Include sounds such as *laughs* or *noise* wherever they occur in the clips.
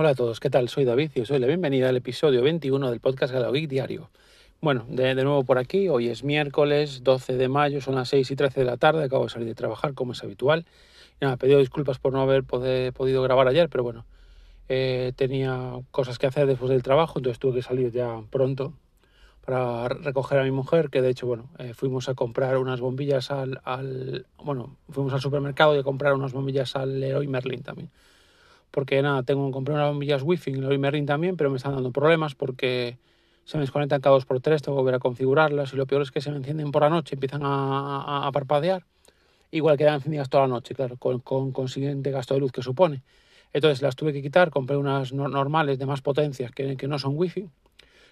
Hola a todos, ¿qué tal? Soy David y os doy la bienvenida al episodio 21 del podcast Galo Geek Diario. Bueno, de, nuevo por aquí, hoy es miércoles 12 de mayo, son las 6 y 13 de la tarde, acabo de salir de trabajar como es habitual. Y nada, pedido disculpas por no haber podido grabar ayer, pero bueno, eh, tenía cosas que hacer después del trabajo, entonces tuve que salir ya pronto para recoger a mi mujer, que de hecho, bueno, eh, fuimos a comprar unas bombillas al, al, bueno, fuimos al supermercado y a comprar unas bombillas al Leroy Merlin también porque nada, tengo que comprar unas bombillas wifi en el Merlin también, pero me están dando problemas porque se me desconectan cada dos por tres, tengo que volver a configurarlas y lo peor es que se me encienden por la noche, empiezan a, a, parpadear, igual quedan encendidas toda la noche, claro, con, con consiguiente gasto de luz que supone. Entonces las tuve que quitar, compré unas normales de más potencias que, que no son wifi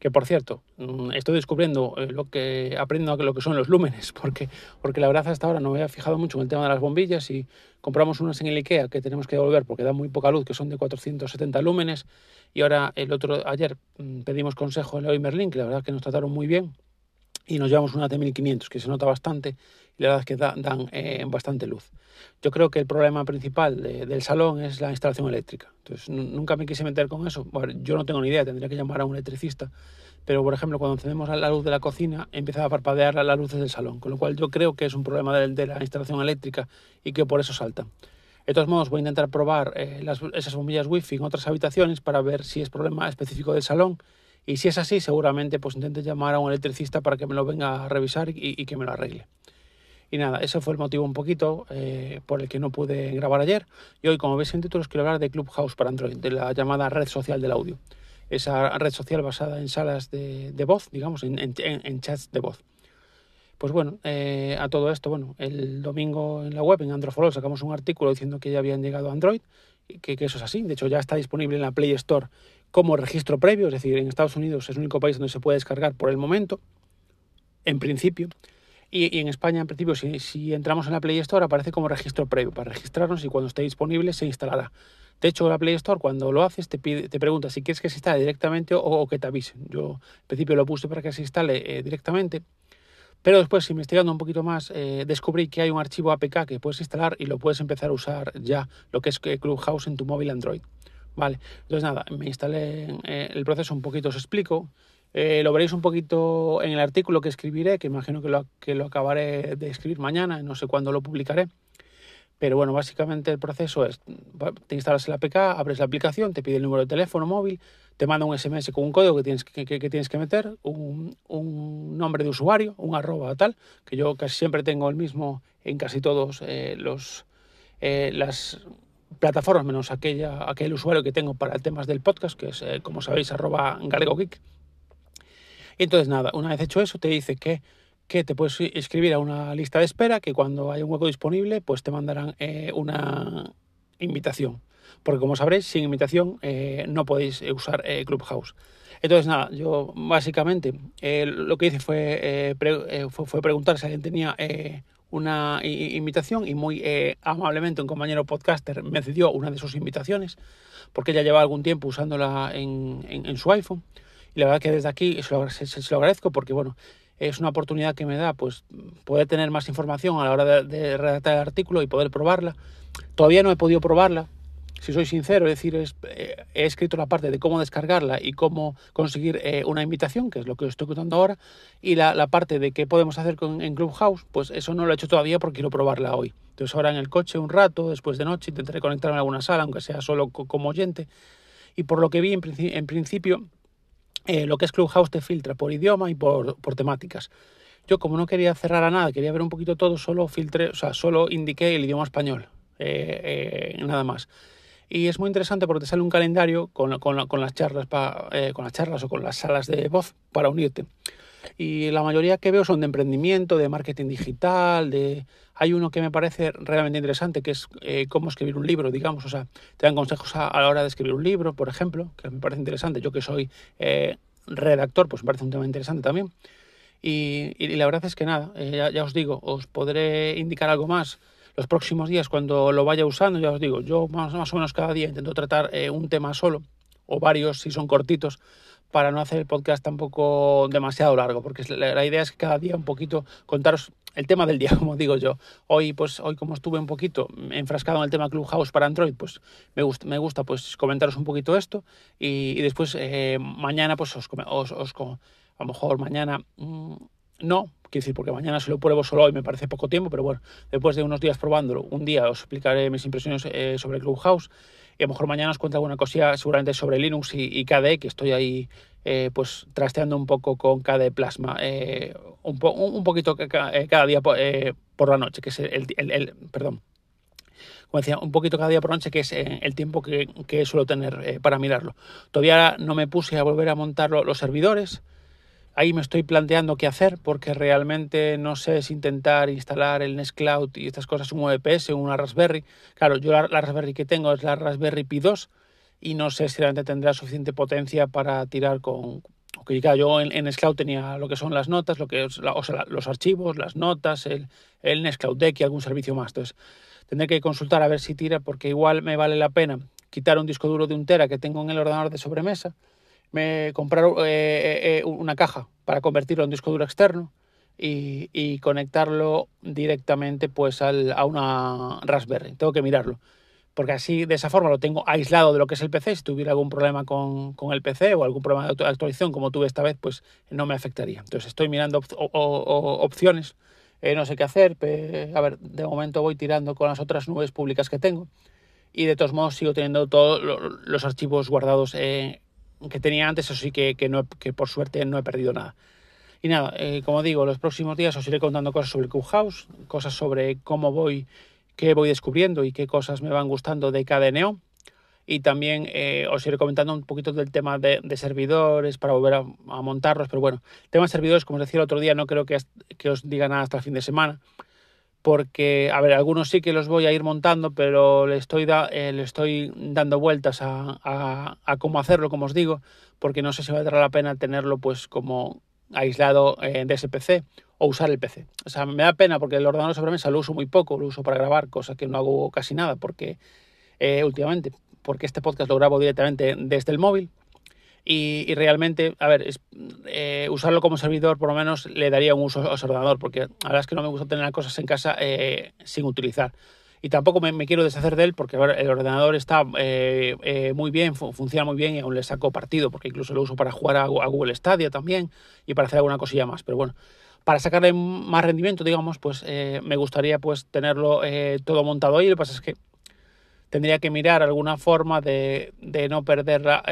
que por cierto, mm, estoy descubriendo eh, lo que, aprendiendo lo que son los lúmenes, *laughs* porque, porque la verdad hasta ahora no me había fijado mucho en el tema de las bombillas y compramos unas en el IKEA que tenemos que devolver porque da muy poca luz, que son de 470 lúmenes, y ahora el otro, ayer mm, pedimos consejo en Leroy Merlin, que la verdad que nos trataron muy bien, y nos llevamos una T1500 que se nota bastante y la verdad es que dan eh, bastante luz. Yo creo que el problema principal del salón es la instalación eléctrica. Entonces, nunca me quise meter con eso. yo no tengo ni idea, tendría que llamar a un electricista. Pero, por ejemplo, cuando encendemos la luz de la cocina, empieza a parpadear las luces del salón. Con lo cual, yo creo que es un problema de, la instalación eléctrica y que por eso salta. De todos modos, voy a intentar probar eh, esas bombillas wifi en otras habitaciones para ver si es problema específico del salón y si es así, seguramente pues intente llamar a un electricista para que me lo venga a revisar y, que me lo arregle. Y nada, ese fue el motivo un poquito eh, por el que no pude grabar ayer. Y hoy, como veis en títulos, quiero hablar de Clubhouse para Android, de la llamada red social del audio. Esa red social basada en salas de, voz, digamos, en, chats de voz. Pues bueno, eh, a todo esto, bueno, el domingo en la web, en Androfolog, sacamos un artículo diciendo que ya habían llegado a Android, que, que eso es así. De hecho, ya está disponible en la Play Store como registro previo, es decir, en Estados Unidos es el único país donde se puede descargar por el momento, en principio. Y, en España, en principio, si, entramos en la Play Store, aparece como registro previo para registrarnos y cuando esté disponible se instalará. De hecho, la Play Store, cuando lo haces, te, pregunta si quieres que se instale directamente o, que te avisen. Yo, en principio, lo puse para que se instale eh, directamente. Pero después, investigando un poquito más, eh, descubrí que hay un archivo APK que puedes instalar y lo puedes empezar a usar ya, lo que es eh, Clubhouse en tu móvil Android. Vale, entonces nada, me instalé eh, el proceso un poquito, os explico. Eh, lo veréis un poquito en el artículo que escribiré, que imagino que lo, que lo acabaré de escribir mañana, no sé cuándo lo publicaré. Pero bueno, básicamente el proceso es, te instalas el APK, abres la aplicación, te pide el número de teléfono móvil, te manda un SMS con un código que tienes que, que, tienes que meter, un, un, nombre de usuario, un arroba tal, que yo casi siempre tengo el mismo en casi todos eh, los, las plataformas menos aquella, aquel usuario que tengo para temas del podcast, que es, eh, como sabéis, arroba galegogeek. Y entonces, nada, una vez hecho eso, te dice que, que te puedes inscribir a una lista de espera, que cuando haya un hueco disponible, pues te mandarán eh, una invitación. Porque como sabréis, sin invitación eh, no podéis usar Clubhouse. Entonces, nada, yo básicamente lo que hice fue, fue, fue, preguntar si alguien tenía una invitación y muy eh, amablemente un compañero podcaster me cedió una de sus invitaciones porque ya lleva algún tiempo usándola en, en, su iPhone. Y la verdad que desde aquí se lo, se, lo, agradezco porque bueno es una oportunidad que me da pues poder tener más información a la hora de, de redactar el artículo y poder probarla. Todavía no he podido probarla si soy sincero, es decir, eh, he escrito la parte de cómo descargarla y cómo conseguir eh, una invitación, que es lo que os estoy contando ahora, y la, parte de qué podemos hacer con, en Clubhouse, pues eso no lo he hecho todavía porque quiero probarla hoy. Entonces ahora en el coche un rato, después de noche, intentaré conectarme a alguna sala, aunque sea solo como oyente. Y por lo que vi, en, principio, eh, lo que es Clubhouse te filtra por idioma y por, por temáticas. Yo como no quería cerrar a nada, quería ver un poquito todo, solo filtré, o sea, solo indiqué el idioma español, nada más. Y es muy interesante porque te sale un calendario con, con, con las charlas eh, con las charlas o con las salas de voz para unirte. Y la mayoría que veo son de emprendimiento, de marketing digital, de hay uno que me parece realmente interesante que es eh, cómo escribir un libro, digamos, o sea, te dan consejos a, la hora de escribir un libro, por ejemplo, que me parece interesante. Yo que soy eh, redactor, pues me parece un tema interesante también. Y, y la verdad es que nada, ya, ya os digo, os podré indicar algo más los próximos días cuando lo vaya usando, ya os digo, yo más, o menos cada día intento tratar eh, un tema solo o varios si son cortitos para no hacer el podcast tampoco demasiado largo, porque la, idea es que cada día un poquito contaros el tema del día, *laughs* como digo yo. Hoy, pues, hoy como estuve un poquito enfrascado en el tema Clubhouse para Android, pues me gusta, me gusta pues comentaros un poquito esto y, después eh, mañana, pues os, os, os, a lo mejor mañana mm, no, quiero decir, porque mañana se lo pruebo solo hoy, me parece poco tiempo, pero bueno, después de unos días probándolo, un día os explicaré mis impresiones eh, sobre Clubhouse y a lo mejor mañana os cuento alguna cosilla seguramente sobre Linux y, KDE, que estoy ahí eh, pues trasteando un poco con KDE Plasma, eh, un, poquito cada día por la noche, que es el, el, perdón, como decía, un poquito cada día por noche, que es el tiempo que, que suelo tener para mirarlo. Todavía no me puse a volver a montar los servidores, ahí me estoy planteando qué hacer porque realmente no sé si intentar instalar el Nest Cloud y estas cosas, un VPS una Raspberry. Claro, yo la, Raspberry que tengo es la Raspberry Pi 2 y no sé si realmente tendrá suficiente potencia para tirar con... Okay, claro, yo en, en Cloud tenía lo que son las notas, lo que los archivos, las notas, el, el Nest Cloud Deck y algún servicio más. Entonces, tendré que consultar a ver si tira porque igual me vale la pena quitar un disco duro de un tera que tengo en el ordenador de sobremesa me compraron eh, eh, eh, una caja para convertirlo en disco duro externo y, conectarlo directamente pues a una Raspberry. Tengo que mirarlo. Porque así, de esa forma, lo tengo aislado de lo que es el PC. Si tuviera algún problema con, el PC o algún problema de actualización como tuve esta vez, pues no me afectaría. Entonces estoy mirando opciones. no sé qué hacer. a ver, de momento voy tirando con las otras nubes públicas que tengo. Y de todos modos sigo teniendo todos los archivos guardados que tenía antes, eso sí que, que, no, que por suerte no he perdido nada. Y nada, eh, como digo, los próximos días os iré contando cosas sobre Clubhouse, cosas sobre cómo voy, qué voy descubriendo y qué cosas me van gustando de cada Y también eh, os iré comentando un poquito del tema de, servidores para volver a, montarlos. Pero bueno, tema de servidores, como os decía el otro día, no creo que, que os diga nada hasta el fin de semana porque, a ver, algunos sí que los voy a ir montando, pero le estoy, eh, le estoy dando vueltas a, cómo hacerlo, como os digo, porque no sé si valdrá la pena tenerlo pues como aislado eh, de ese PC o usar el PC. O sea, me da pena porque el ordenador sobre mesa lo uso muy poco, lo uso para grabar, cosa que no hago casi nada porque eh, últimamente, porque este podcast lo grabo directamente desde el móvil y, realmente, a ver, eh, usarlo como servidor por lo menos le daría un uso a su ordenador, porque la verdad es que no me gusta tener cosas en casa eh, sin utilizar. Y tampoco me, quiero deshacer de él porque el ordenador está eh, muy bien, funciona muy bien y aún le saco partido, porque incluso lo uso para jugar a, Google Stadia también y para hacer alguna cosilla más. Pero bueno, para sacarle más rendimiento, digamos, pues me gustaría pues tenerlo todo montado ahí. Lo que pasa es que tendría que mirar alguna forma de, de no perder la,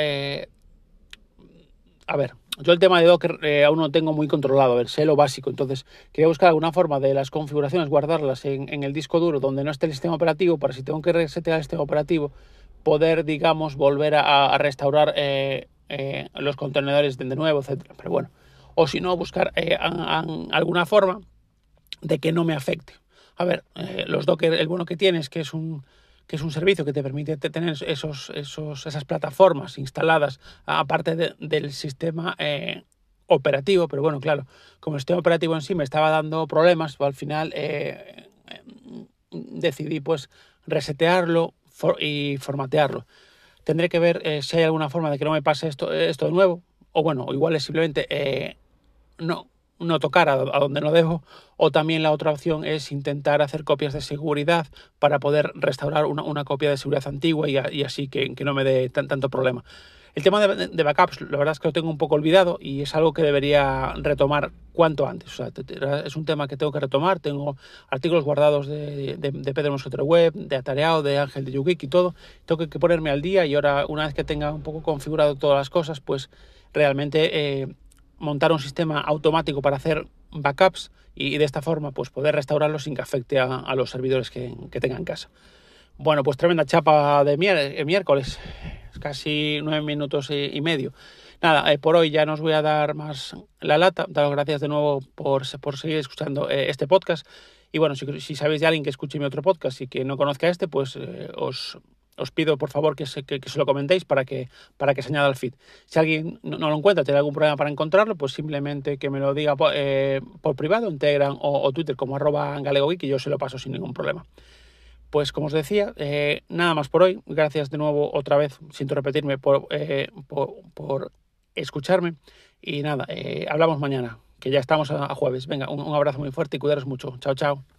a ver, yo el tema de Docker eh, aún no tengo muy controlado, a ver, sé lo básico, entonces quería buscar alguna forma de las configuraciones, guardarlas en, el disco duro donde no esté el sistema operativo, para si tengo que resetear el sistema operativo, poder, digamos, volver a, restaurar eh, eh, los contenedores de, nuevo, etcétera. Pero bueno, o si no, buscar alguna forma de que no me afecte. A ver, los Docker, el bueno que tiene es que es un que es un servicio que te permite tener esos, esos, esas plataformas instaladas aparte del sistema eh, operativo, pero bueno, claro, como el sistema operativo en sí me estaba dando problemas, pues al final eh, decidí pues resetearlo y formatearlo. Tendré que ver eh, si hay alguna forma de que no me pase esto, esto de nuevo, o bueno, igual es simplemente no, no tocar a, donde no dejo, o también la otra opción es intentar hacer copias de seguridad para poder restaurar una, copia de seguridad antigua y, así que, no me dé tanto problema. El tema de, backups, la verdad es que lo tengo un poco olvidado y es algo que debería retomar cuanto antes. Es un tema que tengo que retomar. Tengo artículos guardados de, de, Pedro Mosquetero Web, de Atareado, de Ángel de Yugik y todo. Tengo que, ponerme al día y ahora, una vez que tenga un poco configurado todas las cosas, pues realmente eh, montar un sistema automático para hacer backups y de esta forma pues poder restaurarlo sin que afecte a, los servidores que, que tengan en casa. Bueno, pues tremenda chapa de eh, miércoles, casi nueve minutos y, medio. Nada, eh, por hoy ya no os voy a dar más la lata. Daros gracias de nuevo por, por seguir escuchando eh, este podcast. Y bueno, si, si, sabéis de alguien que escuche mi otro podcast y que no conozca este, pues os, os pido por favor que se, que, se lo comentéis para que, para que se añada al feed. Si alguien no, lo encuentra, tiene algún problema para encontrarlo, pues simplemente que me lo diga eh, por privado en Telegram o, Twitter como arroba galegogeek y yo se lo paso sin ningún problema. Pues como os decía, eh, nada más por hoy. Gracias de nuevo otra vez, siento repetirme, por, eh, por, escucharme. Y nada, hablamos mañana. que ya estamos a, jueves. Venga, un, un abrazo muy fuerte y cuidaros mucho. Chao, chao.